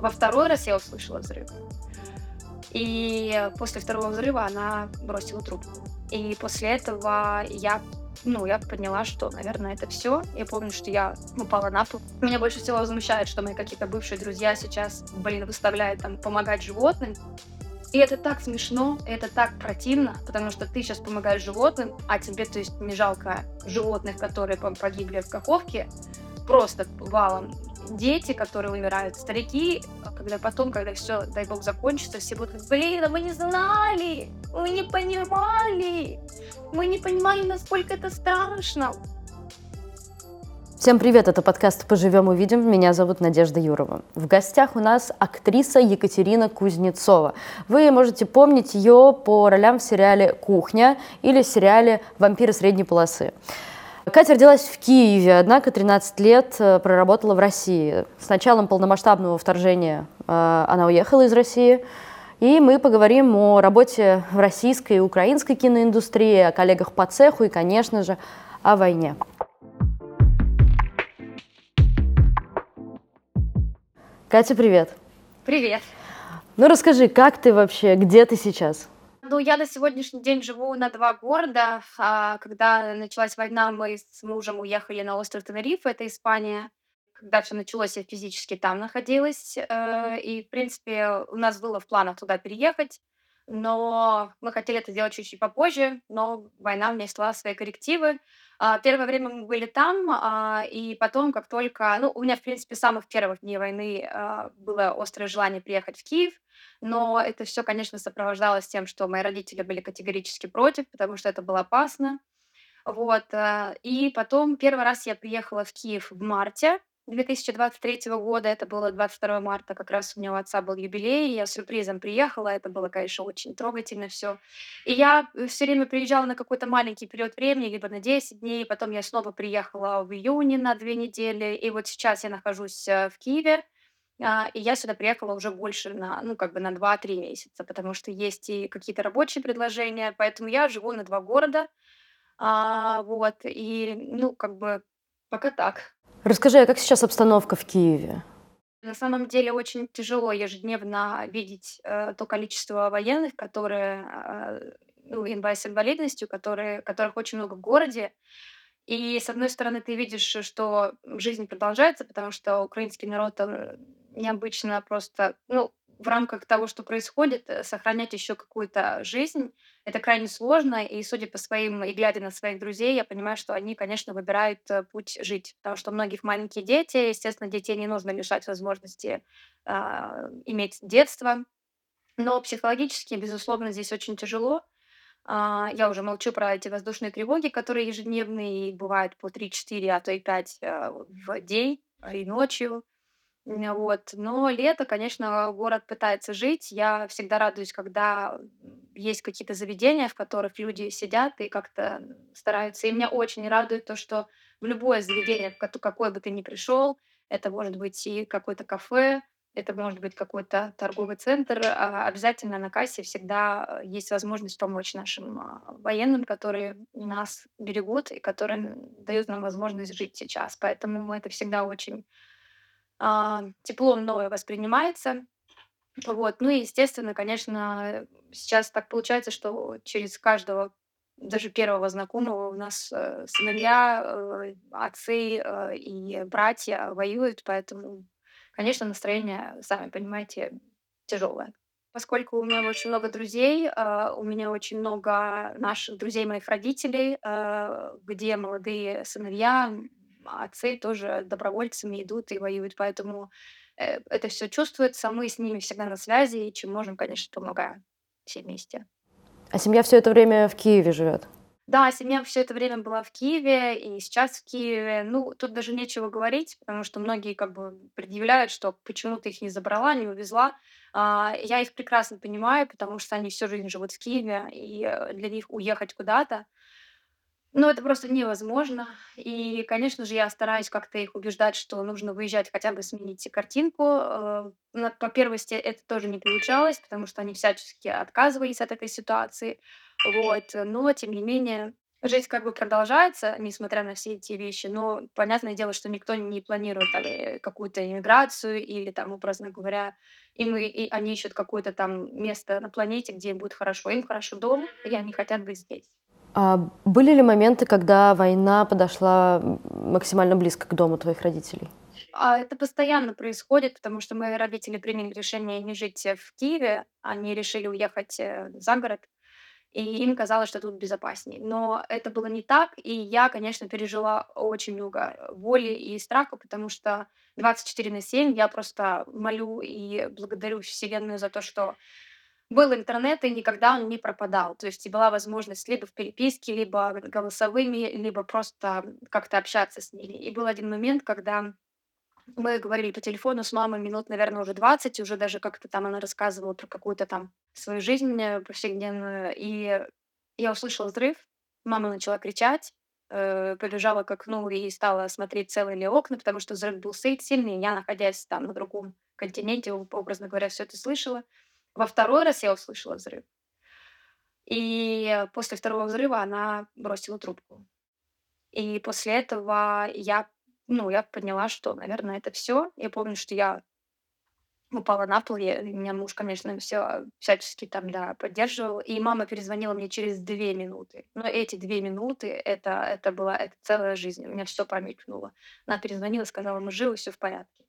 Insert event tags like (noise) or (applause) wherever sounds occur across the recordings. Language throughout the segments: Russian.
Во второй раз я услышала взрыв. И после второго взрыва она бросила трубку. И после этого я ну, я поняла, что, наверное, это все. Я помню, что я упала на пол. Меня больше всего возмущает, что мои какие-то бывшие друзья сейчас, блин, выставляют там помогать животным. И это так смешно, это так противно, потому что ты сейчас помогаешь животным, а тебе, то есть, не жалко животных, которые погибли в Каховке, просто валом дети, которые умирают, старики, когда потом, когда все, дай бог, закончится, все будут, блин, а мы не знали, мы не понимали, мы не понимали, насколько это страшно. Всем привет, это подкаст «Поживем, увидим». Меня зовут Надежда Юрова. В гостях у нас актриса Екатерина Кузнецова. Вы можете помнить ее по ролям в сериале «Кухня» или сериале «Вампиры средней полосы». Катя родилась в Киеве, однако 13 лет э, проработала в России. С началом полномасштабного вторжения э, она уехала из России. И мы поговорим о работе в российской и украинской киноиндустрии, о коллегах по цеху и, конечно же, о войне. Катя, привет. Привет. Ну расскажи, как ты вообще, где ты сейчас? Ну, я на сегодняшний день живу на два города. А, когда началась война, мы с мужем уехали на остров Тенерифе, это Испания. Когда все началось, я физически там находилась. Э, и, в принципе, у нас было в планах туда переехать. Но мы хотели это сделать чуть-чуть попозже, но война внесла свои коррективы. А, первое время мы были там, а, и потом, как только... Ну, у меня, в принципе, с самых первых дней войны а, было острое желание приехать в Киев, но это все, конечно, сопровождалось тем, что мои родители были категорически против, потому что это было опасно. Вот. И потом первый раз я приехала в Киев в марте, 2023 года, это было 22 марта, как раз у меня у отца был юбилей, я сюрпризом приехала, это было, конечно, очень трогательно все. И я э, все время приезжала на какой-то маленький период времени, либо на 10 дней, потом я снова приехала в июне на две недели, и вот сейчас я нахожусь э, в Киеве, а, и я сюда приехала уже больше на, ну, как бы на 2-3 месяца, потому что есть и какие-то рабочие предложения, поэтому я живу на два города, а, вот, и, ну, как бы, пока так. Расскажи, а как сейчас обстановка в Киеве? На самом деле очень тяжело ежедневно видеть э, то количество военных, которые, э, ну, с инвалидностью, которые, которых очень много в городе. И с одной стороны, ты видишь, что жизнь продолжается, потому что украинский народ он необычно просто, ну, в рамках того, что происходит, э, сохранять еще какую-то жизнь, это крайне сложно. И судя по своим, и глядя на своих друзей, я понимаю, что они, конечно, выбирают э, путь жить. Потому что у многих маленькие дети, естественно, детей не нужно лишать возможности а, иметь детство. Но психологически, безусловно, здесь очень тяжело. А, я уже молчу про эти воздушные тревоги, которые ежедневные, бывают по 3-4, а то и 5 э, в день и ночью. Вот. Но лето, конечно, город пытается жить. Я всегда радуюсь, когда есть какие-то заведения, в которых люди сидят и как-то стараются. И меня очень радует то, что в любое заведение, в кото- какое бы ты ни пришел, это может быть и какое-то кафе, это может быть какой-то торговый центр, а, обязательно на кассе всегда э, есть возможность помочь нашим а, военным, которые нас берегут и которые дают нам возможность жить сейчас. Поэтому это всегда очень а, тепло мною воспринимается. Вот. Ну и, естественно, конечно, сейчас так получается, что через каждого, даже первого знакомого у нас э, сыновья, э, отцы э, и братья воюют, поэтому, конечно, настроение, сами понимаете, тяжелое. Поскольку у меня очень много друзей, а, у меня очень много наших друзей моих родителей, а, где молодые сыновья, отцы тоже добровольцами идут и воюют, поэтому э, это все чувствуется, мы с ними всегда на связи, и чем можем, конечно, помогаем все вместе. А семья все это время в Киеве живет? Да, семья все это время была в Киеве и сейчас в Киеве. Ну, тут даже нечего говорить, потому что многие как бы предъявляют, что почему ты их не забрала, не увезла. А, я их прекрасно понимаю, потому что они всю жизнь живут в Киеве, и э, для них уехать куда-то ну, это просто невозможно. И, конечно же, я стараюсь как-то их убеждать, что нужно выезжать, хотя бы сменить картинку. Э, на по первости это тоже не получалось, потому что они всячески отказывались от этой ситуации. Вот, но тем не менее, Жизнь как бы продолжается, несмотря на все эти вещи, но понятное дело, что никто не планирует э, какую-то иммиграцию или там, образно говоря, и и они ищут какое-то там место на планете, где им будет хорошо. Им хорошо дома, и они хотят быть здесь. А были ли моменты, когда война подошла максимально близко к дому твоих родителей? А это постоянно происходит, потому что мои родители приняли решение не жить, э, в Киеве. Они решили уехать, э, за город, и им казалось, что тут безопаснее. Но это было не так, и я, конечно, пережила очень много, э, боли и страха, потому что 24 на 7 я просто молю и благодарю Вселенную за то, что был интернет, и никогда он не пропадал. То есть и была возможность либо в переписке, либо голосовыми, либо просто как-то общаться с ними. И был один момент, когда мы говорили по телефону с мамой минут, наверное, уже 20, уже даже как-то там она рассказывала про какую-то там свою жизнь э, повседневную. И я услышала взрыв, мама начала кричать, э, побежала к окну и стала смотреть, целые ли окна, потому что взрыв был сильный, сильный. Я, находясь там на другом континенте, об- образно говоря, все это слышала. Во второй раз я услышала взрыв. И после второго взрыва она бросила трубку. И после этого я, ну, я поняла, что, наверное, это все. Я помню, что я упала на пол. Я меня муж, конечно, все всячески там, да, поддерживал. И мама перезвонила мне через 2 минуты. Но эти 2 минуты- это это была это целая жизнь. У меня все промелькнуло. Она перезвонила, сказала: "Мы живы, все в порядке".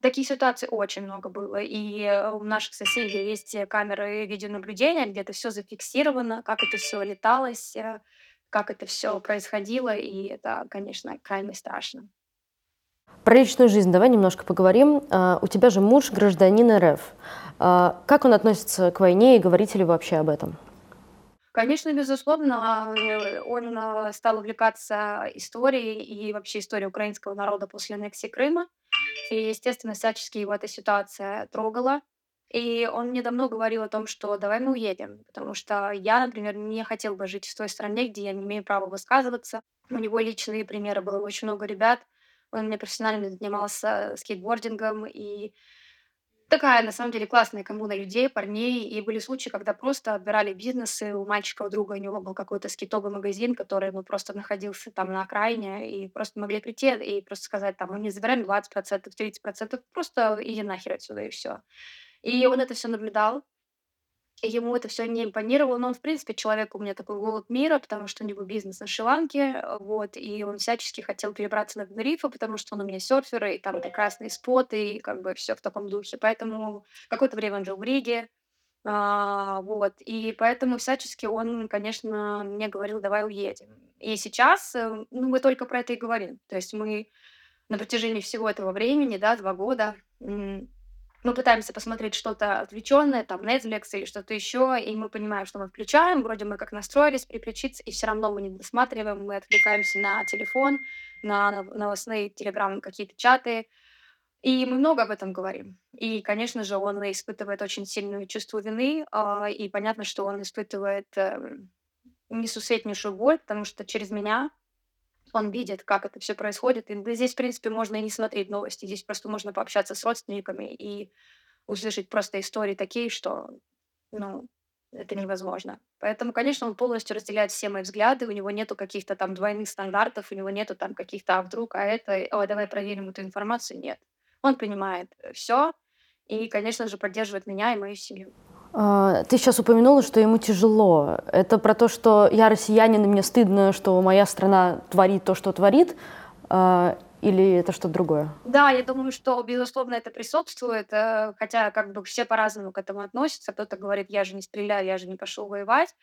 Таких ситуаций очень много было. И, э, у наших соседей есть, э, камеры видеонаблюдения, где это все зафиксировано, как это все леталось, э, как это все происходило. И это, конечно, крайне страшно. Про личную жизнь давай немножко поговорим. А, У тебя же муж гражданин РФ. А, Как он относится к войне и говорите ли вы вообще об этом? Конечно, безусловно, э, он, а, стал увлекаться историей и вообще историей украинского народа после аннексии Крыма. И, естественно, всячески его эта ситуация трогала. И он мне давно говорил о том, что давай мы уедем, потому что я, например, не хотел бы жить в той стране, где я не имею права высказываться. У него личные примеры было очень много ребят. Он мне профессионально занимался скейтбордингом, и Такая, на самом деле, классная коммуна людей, парней. И были случаи, когда просто отбирали бизнесы. У мальчика, у друга, у него был какой-то скитовый магазин, который ну, просто находился там на окраине. И просто могли прийти и просто сказать, там, мы не забираем 20%, 30%, просто иди нахер отсюда, и все. И он это все наблюдал. Ему это все не импонировало, но он, в принципе, человек у меня такой голод мира, потому что у него бизнес на Шри-Ланке, вот, и он всячески хотел перебраться на Тенерифе, потому что он у меня серфер, и там прекрасные споты, и как бы все в таком духе. Поэтому какое-то время он жил в Риге, а, вот, и поэтому всячески он, конечно, мне говорил: "Давай уедем". И сейчас, э, ну, мы только про это и говорим. То есть мы на протяжении всего этого времени, да, 2 года, м, мы пытаемся посмотреть что-то отвлечённое, там Netflix или что-то еще, и мы понимаем, что мы включаем, вроде мы как настроились переключиться, и все равно мы не досматриваем, мы отвлекаемся на телефон, на нов новостные телеграм какие-то чаты, и мы много об этом говорим. И, конечно же, он испытывает очень сильное чувство вины, а, и понятно, что он испытывает, эм, несусветнейшую боль, потому что через меня он видит, как это все происходит. И здесь, в принципе, можно и не смотреть новости. Здесь просто можно пообщаться с родственниками и услышать просто истории такие, что, ну, это невозможно. Поэтому, конечно, он полностью разделяет все мои взгляды. У него нету каких-то там двойных стандартов, у него нету там каких-то: "А вдруг, а это, ой, давай проверим эту информацию". Нет. Он понимает, все и, конечно же, поддерживает меня и мою семью. А, Ты сейчас упомянула, что ему тяжело. Это про то, что я россиянин, и мне стыдно, что моя страна творит то, что творит, А, или это что-то другое? Да, я думаю, что, безусловно, это присутствует, э, хотя как бы все по-разному к этому относятся. Кто-то говорит: "Я же не стреляю, я же не пошел воевать,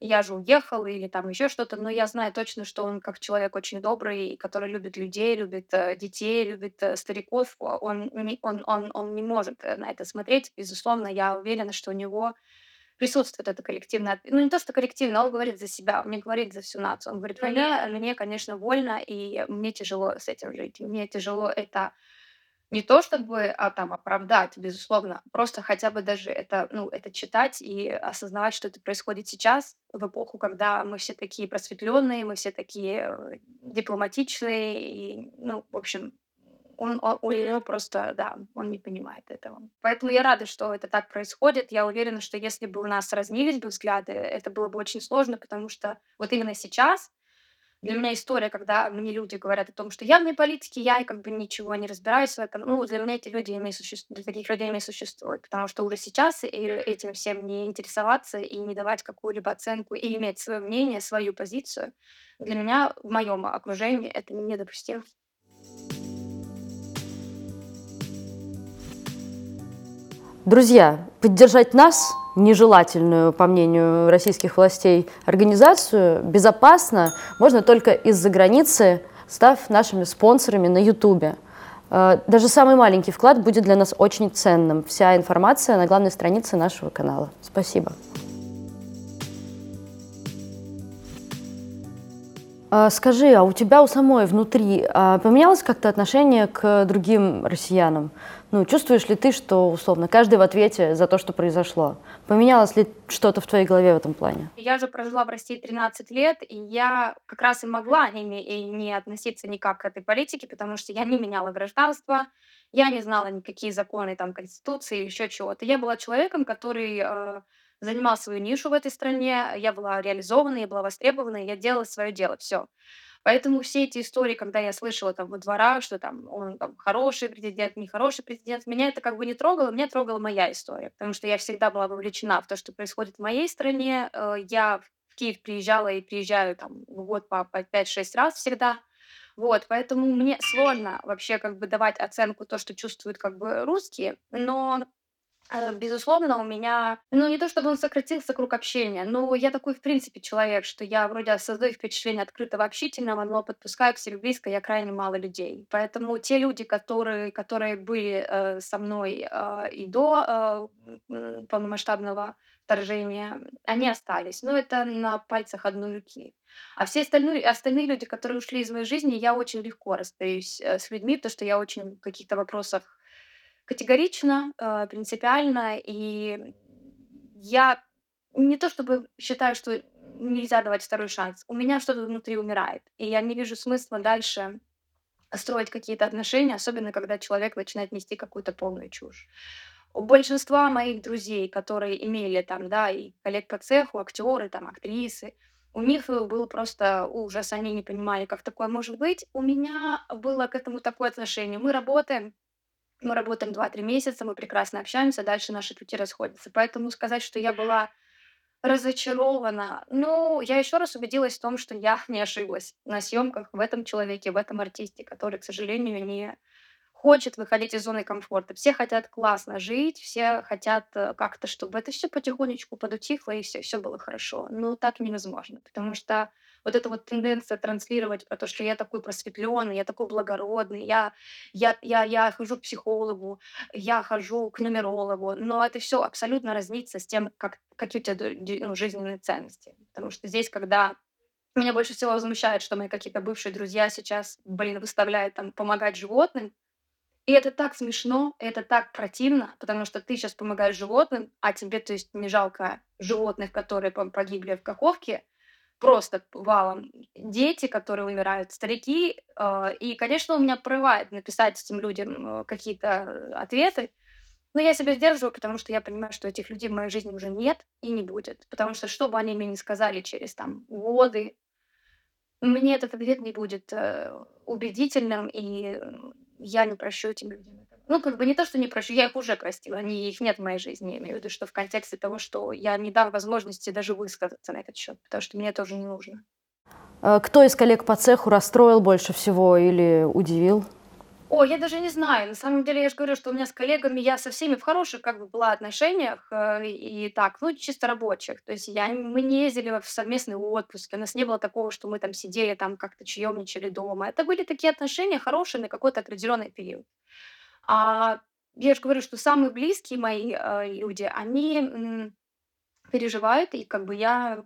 я же уехал", или там еще что-то. Но я знаю точно, что он как человек очень добрый, который любит людей, любит, э, детей, любит, э, стариков. О он не он он он не может, э, на это смотреть. Безусловно, я уверена, что у него присутствует это коллективное ну, не то, что коллективное, он говорит за себя, он не говорит за всю нацию. Он говорит: "Война, мне, конечно, больно, и мне тяжело с этим жить. Мне тяжело это не то чтобы, а, там оправдать, безусловно, просто хотя бы даже это, ну, это читать и осознавать, что это происходит сейчас, в эпоху, когда мы все такие просветленные, мы все такие, э, дипломатичные и, ну, в общем, он, у него просто, да, он не понимает этого. Поэтому я рада, что это так происходит. Я уверена, что если бы у нас разнились бы взгляды, это было бы очень сложно, потому что вот именно сейчас для меня история, когда мне люди говорят о том, что я вне политики, я как бы ничего не разбираюсь в этом. Ну, для меня эти люди не существуют, для таких людей не существует, потому что уже сейчас этим всем не интересоваться и не давать какую-либо оценку и иметь свое мнение, свою позицию, для меня в моем окружении это недопустимо. Друзья, поддержать нас, нежелательную, по мнению российских властей, организацию безопасно можно только из-за границы, став нашими спонсорами на Ютубе. Э, даже самый маленький вклад будет для нас очень ценным. Вся информация на главной странице нашего канала. Спасибо. А, скажи, а у тебя у самой внутри а, поменялось как-то отношение к другим россиянам? Ну, чувствуешь ли ты, что, условно, каждый в ответе за то, что произошло? Поменялось ли что-то в твоей голове в этом плане? Я же прожила в России 13 лет, и я как раз и могла не, и не относиться никак к этой политике, потому что я не меняла гражданство, я не знала никакие законы, там, Конституции, еще чего-то. Я была человеком, который э, занимал свою нишу в этой стране, я была реализована, я была востребована, я делала свое дело, все. Поэтому все эти истории, когда я слышала там во дворах, что там он там хороший президент, нехороший президент, меня это как бы не трогало, меня трогала моя история, потому что я всегда была вовлечена в то, что происходит в моей стране. Э, я в Киев приезжала и приезжаю там в год по, по 5-6 раз всегда. Вот, поэтому мне сложно вообще как бы давать оценку то, что чувствуют как бы русские, но безусловно, у меня, ну, не то чтобы он сократился круг общения, но я такой, в принципе, человек, что я вроде создаю впечатление открытого, общительного, но подпускаю к себе близко я крайне мало людей. Поэтому те люди, которые, которые были э, со мной э, и до э, полномасштабного вторжения, они остались. Но это на пальцах одной руки. А все остальные, остальные люди, которые ушли из моей жизни, я очень легко расстаюсь э, с людьми, потому что я очень в каких-то вопросах Категорично, э, принципиально. И я не то чтобы считаю, что нельзя давать второй шанс. У меня что-то внутри умирает, и я не вижу смысла дальше строить какие-то отношения, особенно когда человек начинает нести какую-то полную чушь. У большинства моих друзей, которые имели там, да, и коллег по цеху, актеры, там, актрисы, у них был просто ужас, они не понимали, как такое может быть. У меня было к этому такое отношение. Мы работаем, мы работаем два-три месяца, мы прекрасно общаемся, дальше наши пути расходятся. Поэтому сказать, что я была разочарована, ну, я еще раз убедилась в том, что я (laughs) не ошиблась на съемках в этом человеке, в этом артисте, который, к сожалению, не хочет выходить из зоны комфорта. Все хотят классно жить, все хотят э, как-то, чтобы это все потихонечку подутихло и все, все было хорошо. Но так невозможно, потому что вот эта вот тенденция транслировать про то, что я такой просветленный, я такой благородный, я, я, я, я хожу к психологу, я хожу к нумерологу, но это все абсолютно разнится с тем, как, какие у тебя ну, жизненные ценности. Потому что здесь, когда меня больше всего возмущает, что мои какие-то бывшие друзья сейчас, блин, выставляют там помогать животным, и это так смешно, это так противно, потому что ты сейчас помогаешь животным, а тебе, то есть, не жалко животных, которые погибли в Каховке, просто валом. Дети, которые умирают, старики. Э, и, конечно, у меня прорывает написать этим людям э, какие-то ответы, но я себя сдерживаю, потому что я понимаю, что этих людей в моей жизни уже нет и не будет. Потому что что бы они мне ни сказали через там годы, мне этот ответ не будет э, убедительным, и я не прощу этим людям Ну, как бы не то, что не прощу, я их уже простила, они, их нет в моей жизни. Я имею в виду, что в контексте того, что я не дам возможности даже высказаться на этот счет, потому что мне тоже не нужно. А кто из коллег по цеху расстроил больше всего или удивил? О, я даже не знаю. На самом деле, я же говорю, что у меня с коллегами, я со всеми в хороших как бы была отношениях, э, и так, ну, чисто рабочих. То есть я, мы не ездили в совместный отпуск, у нас не было такого, что мы там сидели, там как-то чаемничали дома. Это были такие отношения хорошие на какой-то определенный период. А я же говорю, что самые близкие мои э, люди, они м, переживают, и как бы я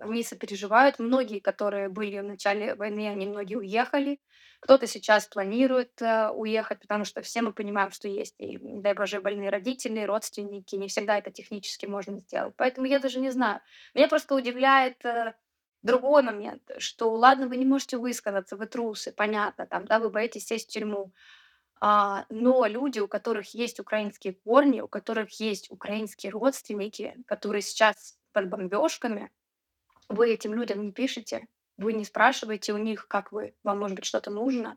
они сопереживают. Многие, которые были в начале войны, они многие уехали. Кто-то сейчас планирует э, уехать, потому что все мы понимаем, что есть и, дай боже, больные родители, родственники. Не всегда это технически можно сделать. Поэтому я даже не знаю. Меня просто удивляет э, другой момент, что ладно, вы не можете высказаться, вы трусы, понятно, там, да, вы боитесь сесть в тюрьму. А, но люди, у которых есть украинские корни, у которых есть украинские родственники, которые сейчас под бомбежками, вы этим людям не пишете, вы не спрашиваете у них, как вы, вам, может быть, что-то нужно.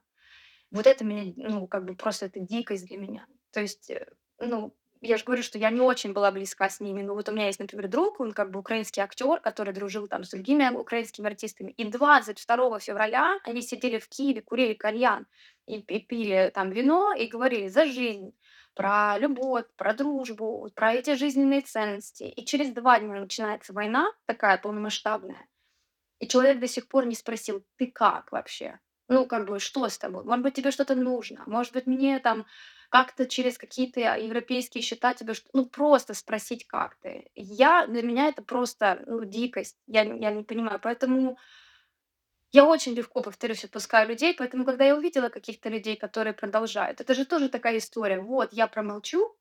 Вот это меня, ну, как бы просто это дикость для меня. То есть, э, ну, я же говорю, что я не очень была близка с ними. Но вот у меня есть, например, друг, он как бы украинский актер, который дружил там с другими украинскими артистами. И 22 февраля они сидели в Киеве, курили кальян и, и пили там вино и говорили за жизнь, про любовь, про дружбу, про эти жизненные ценности. И через два дня начинается война такая полномасштабная. И человек до сих пор не спросил, ты как вообще? Ну, как бы, что с тобой? Может быть, тебе что-то нужно? Может быть, мне там как-то через какие-то европейские счета тебе ну, просто спросить, как ты. Я для меня это просто, ну, дикость. Я я не понимаю. Поэтому я очень легко, повторюсь, отпускаю людей. Поэтому, когда я увидела каких-то людей, которые продолжают, это же тоже такая история. Вот, я промолчу,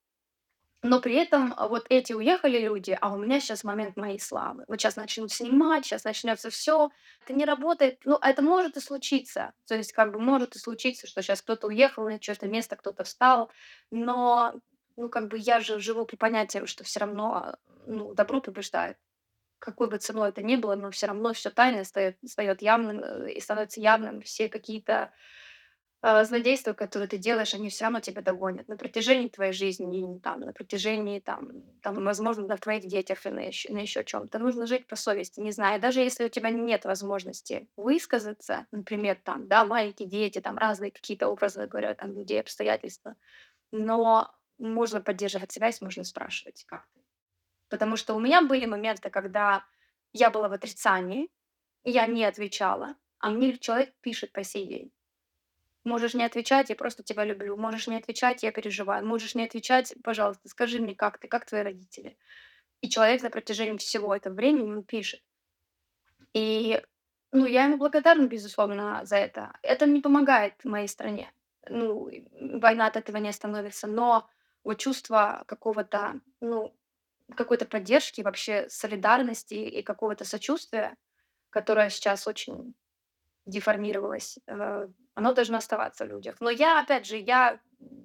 но при этом, а, вот эти уехали люди, а у меня сейчас момент моей славы. Вот сейчас начнут снимать, сейчас начнется все. Это не работает. Ну, это может и случиться. То есть, как бы может и случиться, что сейчас кто-то уехал на чьё-то место, кто-то встал. Но, ну, как бы я же живу при понятии, что все равно, ну, добро побеждает. Какой бы ценой это ни было, но все равно все тайное встаёт встаёт явным, э, и становится явным. Все какие-то а, злодейства, которые ты делаешь, они все равно тебя догонят на протяжении твоей жизни, и там, на протяжении, там, там, возможно, на твоих детях или на еще, на еще чем-то. Нужно жить по совести, не знаю. Даже если у тебя нет возможности высказаться, например, там, да, маленькие дети, там, разные какие-то образы, говоря, там, людей, обстоятельства, но можно поддерживать связь, можно спрашивать, как ты. Потому что у меня были моменты, когда я была в отрицании, и я не отвечала, а мне человек пишет по сей день. Можешь не отвечать, я просто тебя люблю. Можешь не отвечать, я переживаю. Можешь не отвечать, пожалуйста, скажи мне, как ты, как твои родители. И человек на протяжении всего этого времени ему пишет. И, ну, я ему благодарна, безусловно, за это. Это не помогает моей стране. Ну, война от этого не остановится. Но вот чувство какого-то, ну, какой-то поддержки, вообще солидарности и какого-то сочувствия, которое сейчас очень деформировалось, э, оно должно оставаться в людях. Но я, опять же, я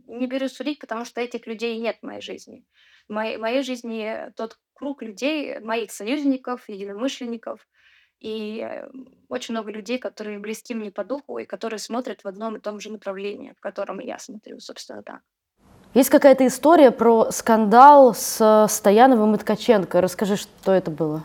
не берусь судить, потому что этих людей нет в моей жизни. В моей, в моей жизни тот круг людей, моих союзников, единомышленников, и э, очень много людей, которые близки мне по духу и которые смотрят в одном и том же направлении, в котором я смотрю, собственно, так. Есть какая-то история про скандал с Стояновым и Ткаченко. Расскажи, что это было.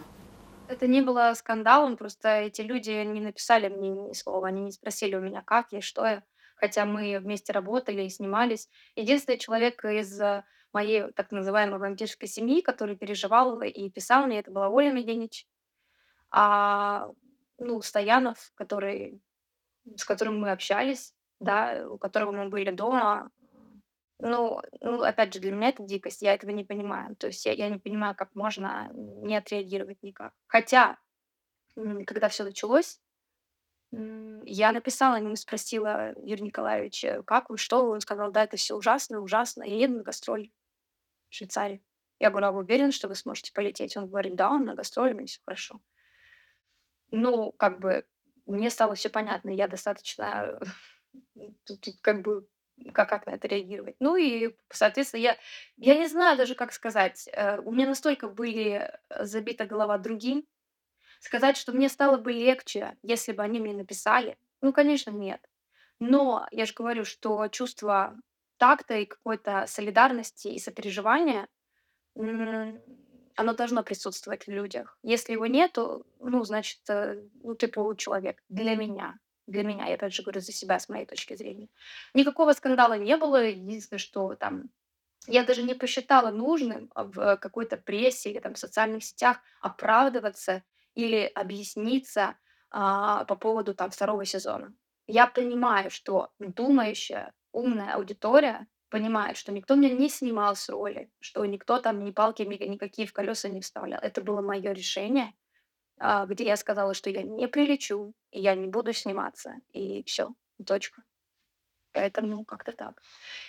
Это не было скандалом, просто эти люди не написали мне ни слова, они не спросили у меня, как я, что я, хотя мы вместе работали и снимались. Единственный человек из э, моей так называемой вампирской семьи, который переживал и писал мне, это была Оля Меденич. А, ну, Стоянов, который, с которым мы общались, да, у которого мы были дома, ну ну, опять же, для меня это дикость, я этого не понимаю. То есть я я не понимаю, как можно не отреагировать никак. Хотя, когда все началось, я написала ему, спросила Юрия Николаевича: "Как вы, что вы?" Он сказал: "Да, это все ужасно, ужасно. Я еду на гастроли в Швейцарию". Я говорю: "А вы уверены, что вы сможете полететь?" Он говорит: "Да, он на гастроли, у меня всё хорошо". Ну, как бы мне стало все понятно. Я достаточно (laughs) тут как бы как как на это реагировать. Ну и, соответственно, я я не знаю даже, как сказать. Э, у меня настолько были, э, забита голова другим. Сказать, что мне стало бы легче, если бы они мне написали, ну, конечно, нет. Но я же говорю, что чувство такта и какой-то солидарности и сопереживания, оно должно присутствовать в людях. Если его нету, ну, значит, э, ну, ты получеловек для меня. Для меня, я опять же говорю за себя, с моей точки зрения. Никакого скандала не было. Единственное, что там я даже не посчитала нужным в какой-то прессе или там в социальных сетях оправдываться или объясниться, а, по поводу там второго сезона. Я понимаю, что думающая, умная аудитория понимает, что никто меня не снимал с роли, что никто там ни палки никакие в колеса не вставлял. Это было мое решение а, где я сказала, что я не прилечу, и я не буду сниматься, и все, точка. Поэтому как-то так.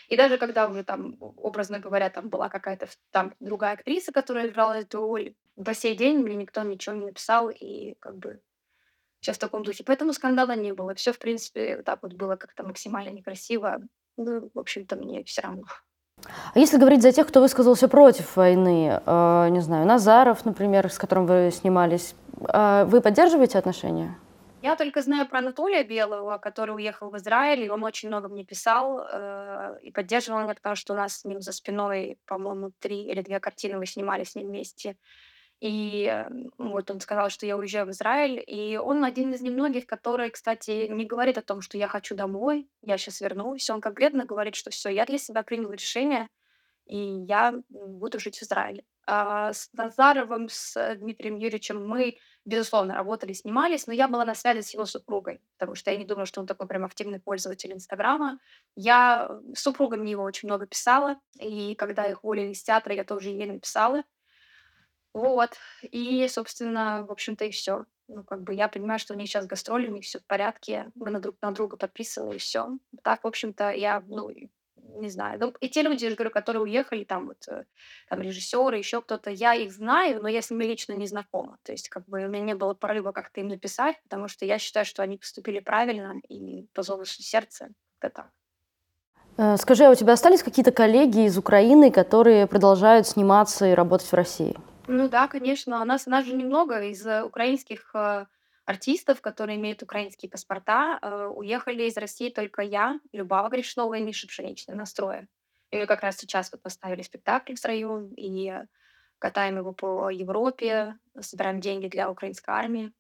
И даже когда уже там, образно говоря, там была какая-то там другая актриса, которая играла эту роль, по сей день мне никто ничего не написал, и как бы все в таком духе. Поэтому скандала не было. Все, в принципе, так вот было как-то максимально некрасиво. Ну, в общем-то, мне все равно. А если говорить за тех, кто высказался против войны, э, не знаю, Назаров, например, с которым вы снимались, э, вы поддерживаете отношения? Я только знаю про Анатолия Белого, который уехал в Израиль, и он очень много мне писал э, и поддерживал меня, потому что у нас с ним за спиной, по-моему, три или две картины мы снимали с ним вместе. И вот он сказал, что я уезжаю в Израиль, и он один из немногих, который, кстати, не говорит о том, что я хочу домой, я сейчас вернусь. Он конкретно говорит, что все, я для себя принял решение, и я буду жить в Израиле. А с Назаровым, с э, Дмитрием Юрьевичем мы, безусловно, работали, снимались, но я была на связи с его супругой, потому что я не думаю, что он такой прям активный пользователь Инстаграма. Я э, с супругом его очень много писала, и когда их уволили из театра, я тоже ей написала. Вот. И, собственно, в общем-то, и все. Ну, как бы я понимаю, что у них сейчас гастроли, у них все в порядке, мы на друг на друга подписаны, и все. Так, в общем-то, я, ну, не знаю. Ну, и те люди, я же говорю, которые уехали, там вот, э, там режиссеры, еще кто-то, я их знаю, но я с ними лично не знакома. То есть, как бы у меня не было порыва как-то им написать, потому что я считаю, что они поступили правильно и по зову сердца. Как-то так. Э, Скажи, а у тебя остались какие-то коллеги из Украины, которые продолжают сниматься и работать в России? Ну да, конечно. У нас, у нас же немного из э, украинских э, артистов, которые имеют украинские паспорта. Э, уехали из России только я, Любава Гришнова и Миша Пшеничный настроя. И мы как раз сейчас вот поставили спектакль в строю и катаем его по Европе, собираем деньги для украинской армии.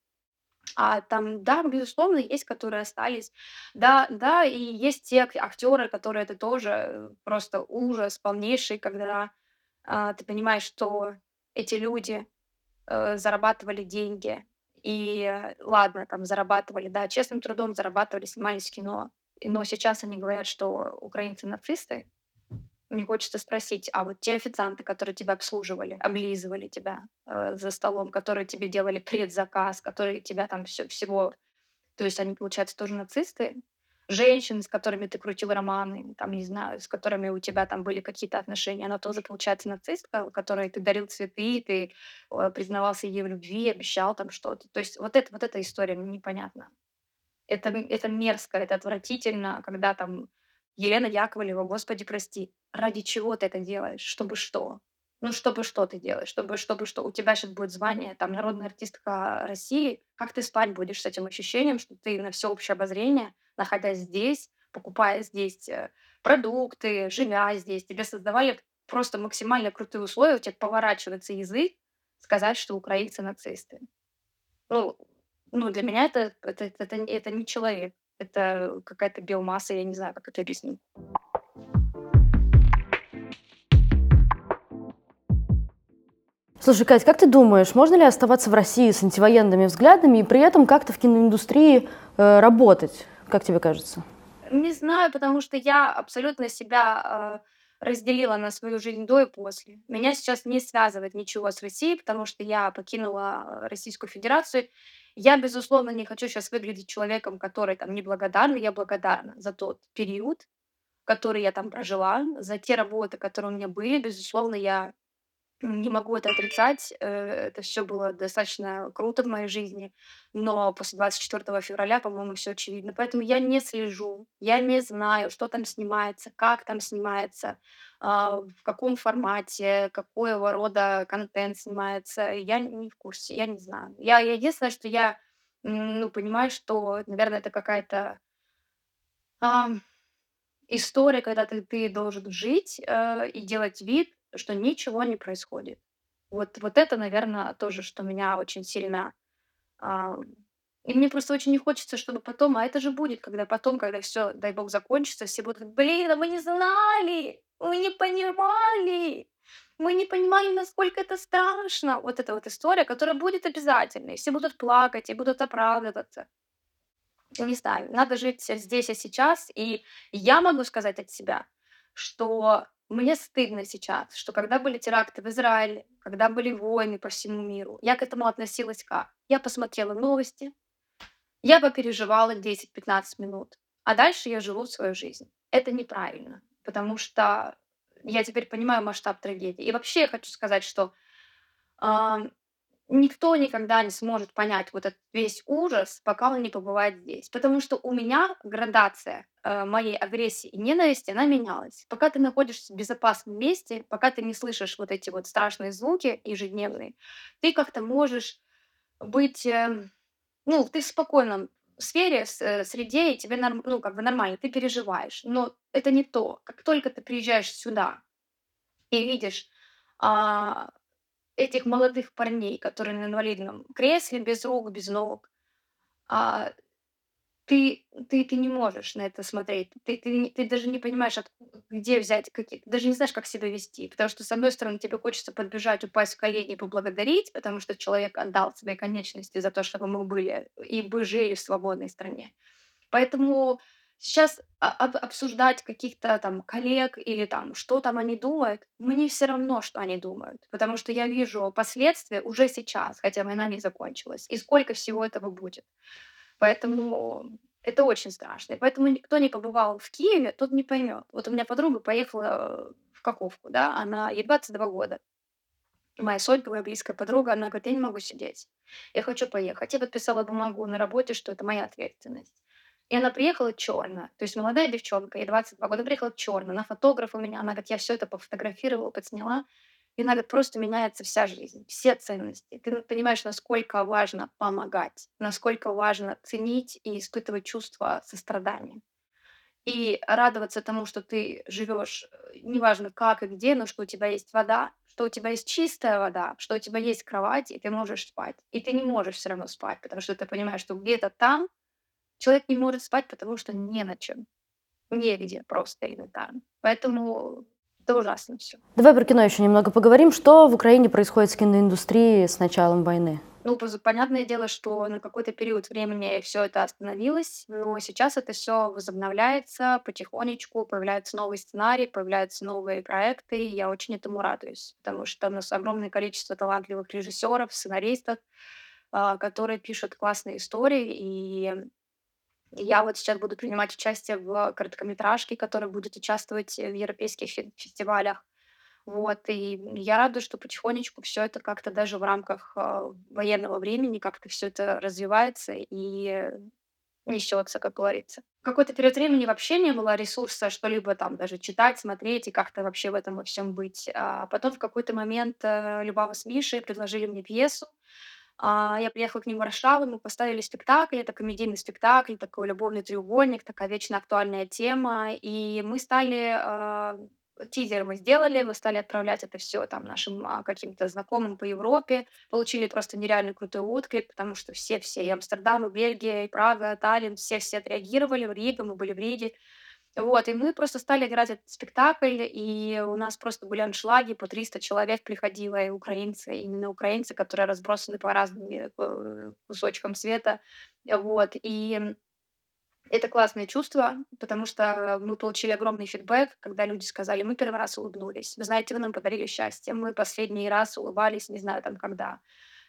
А там, да, безусловно, есть, которые остались. Да, да, и есть те актеры, которые это тоже просто ужас полнейший, когда а, ты понимаешь, что эти люди э, зарабатывали деньги. И э, ладно, там зарабатывали, да, честным трудом зарабатывали, снимались в кино. Но сейчас они говорят, что украинцы нацисты. Мне хочется спросить, а вот те официанты, которые тебя обслуживали, облизывали тебя э, за столом, которые тебе делали предзаказ, которые тебя там все, всего... То есть они, получается, тоже нацисты? Женщин, с которыми ты крутил романы, там, не знаю, с которыми у тебя там были какие-то отношения, она тоже, получается, нацистка, которой ты дарил цветы, ты э, признавался ей в любви, обещал там что-то. То есть вот, это, вот эта история непонятна. Это, это мерзко, это отвратительно, когда там Елена Яковлева, господи, прости, ради чего ты это делаешь? Чтобы что? Ну, чтобы что ты делаешь? Чтобы, чтобы что? У тебя сейчас будет звание, там, народная артистка России. Как ты спать будешь с этим ощущением, что ты на всеобщее обозрение, находясь здесь, покупая здесь э, продукты, живя здесь, тебе создавали просто максимально крутые условия, у тебя поворачивается язык сказать, что украинцы нацисты. Ну, ну, для меня это, это, это, это не человек. Это какая-то биомасса, я не знаю, как это объяснить. Слушай, Кать, как ты думаешь, можно ли оставаться в России с антивоенными взглядами и при этом как-то в киноиндустрии э, работать? Как тебе кажется? Не знаю, потому что я абсолютно себя э, разделила на свою жизнь до и после. Меня сейчас не связывает ничего с Россией, потому что я покинула э, Российскую Федерацию. Я, безусловно, не хочу сейчас выглядеть человеком, который там неблагодарный. Я благодарна за тот период, который я там прожила, за те работы, которые у меня были. Безусловно, я не могу это отрицать. Э, это все было достаточно круто в моей жизни, но после 24 февраля, по-моему, все очевидно. Поэтому я не слежу, я не знаю, что там снимается, как там снимается, а, в каком формате, какого рода контент снимается. Я не в курсе, я не знаю. Я единственное, что я, ну, понимаю, что, наверное, это какая-то, история, когда ты ты должен жить, э, и делать вид, что ничего не происходит. Вот вот это, наверное, тоже, что меня очень сильно, ам, и мне просто очень не хочется, чтобы потом, а это же будет, когда потом, когда все, дай бог, закончится, все будут: "Блин, а мы не знали, мы не понимали, мы не понимали, насколько это страшно". Вот эта вот история, которая будет обязательно, и все будут плакать, и будут оправдываться. Не знаю, надо жить здесь и сейчас. И я могу сказать от себя, что мне стыдно сейчас, что когда были теракты в Израиле, когда были войны по всему миру, я к этому относилась как? Я посмотрела новости, я попереживала 10-15 минут, а дальше я живу свою жизнь. Это неправильно, потому что я теперь понимаю масштаб трагедии. И вообще я хочу сказать, что никто никогда не сможет понять вот этот весь ужас, пока он не побывает здесь. Потому что у меня градация э, моей агрессии и ненависти, она менялась. Пока ты находишься в безопасном месте, пока ты не слышишь вот эти вот страшные звуки ежедневные, ты как-то можешь быть, э, ну, ты в спокойном сфере, с- э, среде, и тебе норм- ну, как бы нормально, ты переживаешь. Но это не то. Как только ты приезжаешь сюда и видишь а, этих молодых парней, которые на инвалидном кресле, без рук, без ног, а, ты, ты, ты не можешь на это смотреть. Ты, ты, ты даже не понимаешь, от, где взять, какие, даже не знаешь, как себя вести. Потому что, с одной стороны, тебе хочется подбежать, упасть в колени и поблагодарить, потому что человек отдал свои конечности за то, чтобы мы были и бы жили в свободной стране. Поэтому сейчас об- обсуждать каких-то там коллег или там, что там они думают, мне все равно, что они думают, потому что я вижу последствия уже сейчас, хотя война не закончилась, и сколько всего этого будет. Поэтому это очень страшно. И поэтому никто не побывал в Киеве, тот не поймет. Вот у меня подруга поехала в Каховку, да, она ей 22 года. Моя Сонька, моя близкая подруга, она говорит, я не могу сидеть, я хочу поехать. Я подписала бумагу на работе, что это моя ответственность. И она приехала черно. То есть молодая девчонка, ей 22 года, приехала черно. Она фотограф у меня. Она говорит, я все это пофотографировала, подсняла. И она говорит, просто меняется вся жизнь, все ценности. Ты понимаешь, насколько важно помогать, насколько важно ценить и испытывать чувство сострадания. И радоваться тому, что ты живешь, э, неважно как и где, но что у тебя есть вода, что у тебя есть чистая вода, что у тебя есть кровать, и ты можешь спать. И ты не можешь все равно спать, потому что ты понимаешь, что где-то там человек не может спать, потому что не на чем. Негде просто элементарно. Поэтому это ужасно все. Давай про кино еще немного поговорим. Что в Украине происходит с киноиндустрией с началом войны? Ну, понятное дело, что на какой-то период времени все это остановилось, но сейчас это все возобновляется потихонечку, появляются новые сценарии, появляются новые проекты, и я очень этому радуюсь, потому что у нас огромное количество талантливых режиссеров, сценаристов, а, которые пишут классные истории, и я вот сейчас буду принимать участие в короткометражке, которая будет участвовать в европейских фе- фестивалях. Вот, и я рада, что потихонечку все это как-то даже в рамках а, военного времени как-то все это развивается и несется, как говорится. Какой-то период времени вообще не было ресурса что-либо там даже читать, смотреть и как-то вообще в этом во всем быть. А потом в какой-то момент э, Любава с Мишей предложили мне пьесу, а, я приехала к ним в Варшаву, мы поставили спектакль. Это комедийный спектакль, такой любовный треугольник, такая вечно актуальная тема. И мы стали, а, тизер мы сделали, мы стали отправлять это все там нашим а, каким-то знакомым по Европе. Получили просто нереально крутой отклик, потому что все-все, и Амстердам, и Бельгия, и Прага, Таллин, все-все отреагировали, в Риге, мы были в Риге. Вот, и мы просто стали играть этот спектакль, и у нас просто были аншлаги, по 300 человек приходило, и украинцы, именно украинцы, которые разбросаны по разным э, кусочкам света. Вот, и это классное чувство, потому что мы получили огромный фидбэк, когда люди сказали, мы первый раз улыбнулись. Вы знаете, вы нам подарили счастье. Мы последний раз улыбались, не знаю там когда.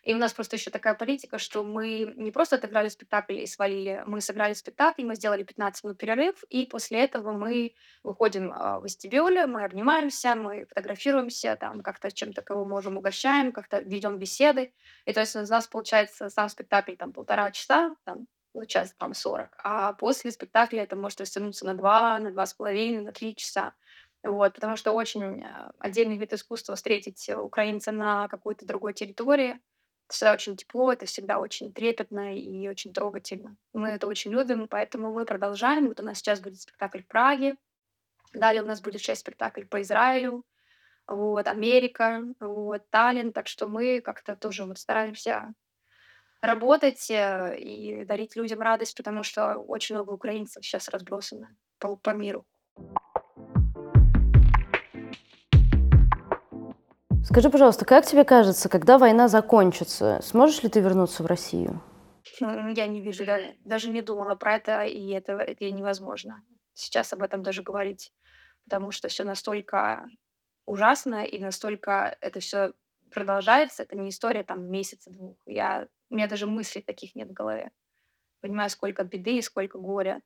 И у нас просто еще такая политика, что мы не просто отыграли спектакль и свалили, мы сыграли спектакль, мы сделали 15 минут перерыв, и после этого мы выходим а, в вестибюль, мы обнимаемся, мы фотографируемся, там как-то чем-то кого можем угощаем, как-то ведем беседы. И то есть у нас получается сам спектакль там полтора часа, там ну, час, там, 40. А после спектакля это может растянуться на два, на два с половиной, на три часа. Вот, потому что очень э, отдельный вид искусства встретить э, украинца на какой-то другой территории. Всегда очень тепло, это всегда очень трепетно и очень трогательно. Мы это очень любим, поэтому мы продолжаем. Вот у нас сейчас будет спектакль в Праге, далее у нас будет шесть спектаклей по Израилю, вот, Америка, вот, Таллин, так что мы как-то тоже вот стараемся работать э, и дарить людям радость, потому что очень много украинцев сейчас разбросано по, по миру. Скажи, пожалуйста, как тебе кажется, когда война закончится, сможешь ли ты вернуться в Россию? Я не вижу, я даже не думала про это, и это, это невозможно сейчас об этом даже говорить, потому что все настолько ужасно и настолько это все продолжается. Это не история там месяца двух. Я, у меня даже мыслей таких нет в голове. Понимаю, сколько беды и сколько горя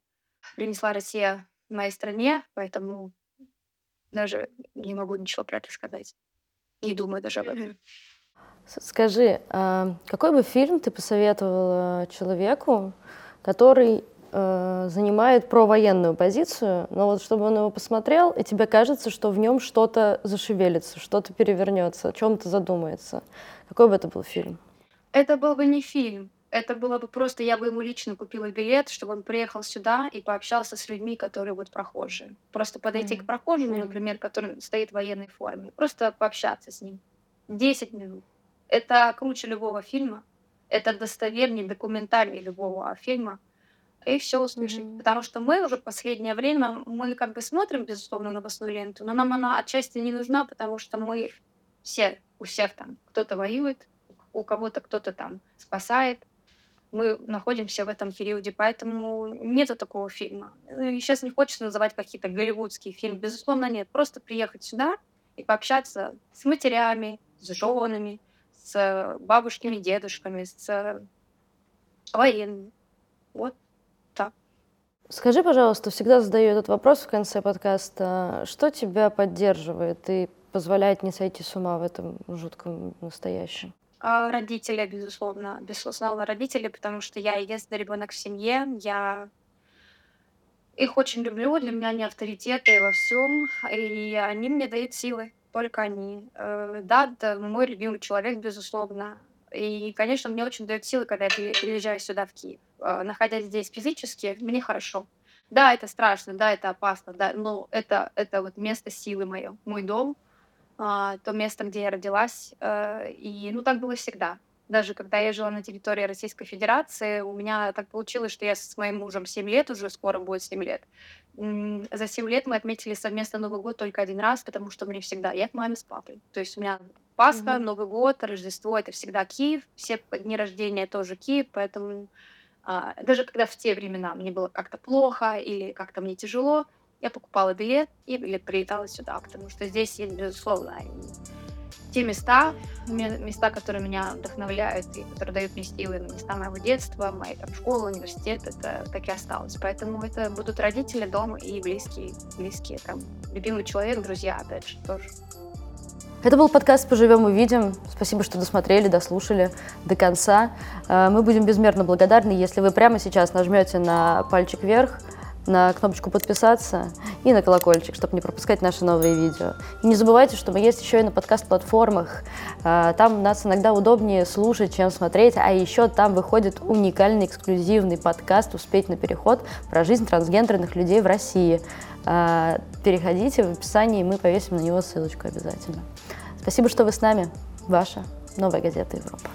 принесла Россия моей стране, поэтому даже не могу ничего про это сказать. Не думаю даже об этом. Скажи, а какой бы фильм ты посоветовала человеку, который э, занимает провоенную позицию, но вот чтобы он его посмотрел, и тебе кажется, что в нем что-то зашевелится, что-то перевернется, о чем-то задумается. Какой бы это был фильм? Это был бы не фильм. Это было бы просто, я бы ему лично купила билет, чтобы он приехал сюда и пообщался с людьми, которые вот прохожие. Просто подойти к прохожему, например, который стоит в военной форме, просто пообщаться с ним. 10 минут. Это круче любого фильма. Это достовернее, документальнее любого фильма. И все услышать. Мгм. Потому что мы уже в последнее время, мы как бы смотрим, безусловно, новостную ленту, но нам она отчасти не нужна, потому что мы все, у всех там кто-то воюет, у кого-то кто-то там спасает. Мы находимся в этом периоде, поэтому нету такого фильма. И сейчас не хочется называть какие-то голливудские фильмы. Безусловно, нет. Просто приехать сюда и пообщаться с матерями, с женами, с бабушками, дедушками, с военными. Вот так. Скажи, пожалуйста, всегда задаю этот вопрос в конце подкаста. Что тебя поддерживает и позволяет не сойти с ума в этом жутком настоящем? А, родители, безусловно. Безусловно, родители, потому что я единственный ребенок в семье. Я их очень люблю, для меня они авторитеты во всем, и они мне дают силы, только они. Э, да, это мой любимый человек, безусловно. И, конечно, мне очень дает силы, когда я при- приезжаю сюда, в Киев. Э, Находясь здесь физически, мне хорошо. Да, это страшно, да, это опасно, да, но это, это вот место силы мое, мой дом, а, то место, где я родилась. э, И, ну, так было всегда. Даже когда я жила на территории Российской Федерации, у меня так получилось, что я с моим мужем 7 лет, уже скоро будет 7 лет. За 7 лет мы отметили совместно Новый год только один раз, потому что мне всегда, я к маме с папой. То есть у меня Пасха, Мгм. Новый год, Рождество, это всегда Киев, все дни рождения тоже Киев, поэтому а, даже когда в те времена мне было как-то плохо или как-то мне тяжело, я покупала билет и билет прилетала сюда, потому что здесь есть, безусловно, те места, ме- места, которые меня вдохновляют и которые дают мне силы, места моего детства, моей там, школы, университет, это так и осталось. Поэтому это будут родители, дом и близкие, близкие, там, любимый человек, друзья, опять же, тоже. Это был подкаст «Поживем увидим». Спасибо, что досмотрели, дослушали до конца. Э, Мы будем безмерно благодарны, если вы прямо сейчас нажмете на пальчик вверх, на кнопочку «Подписаться» и на колокольчик, чтобы не пропускать наши новые видео. И не забывайте, что мы есть еще и на подкаст-платформах. Э, Там нас иногда удобнее слушать, чем смотреть, а еще там выходит уникальный эксклюзивный подкаст «Успеть на переход» про жизнь трансгендерных людей в России. Э, Переходите в описании, мы повесим на него ссылочку обязательно. Спасибо, что вы с нами. Ваша новая газета Европа.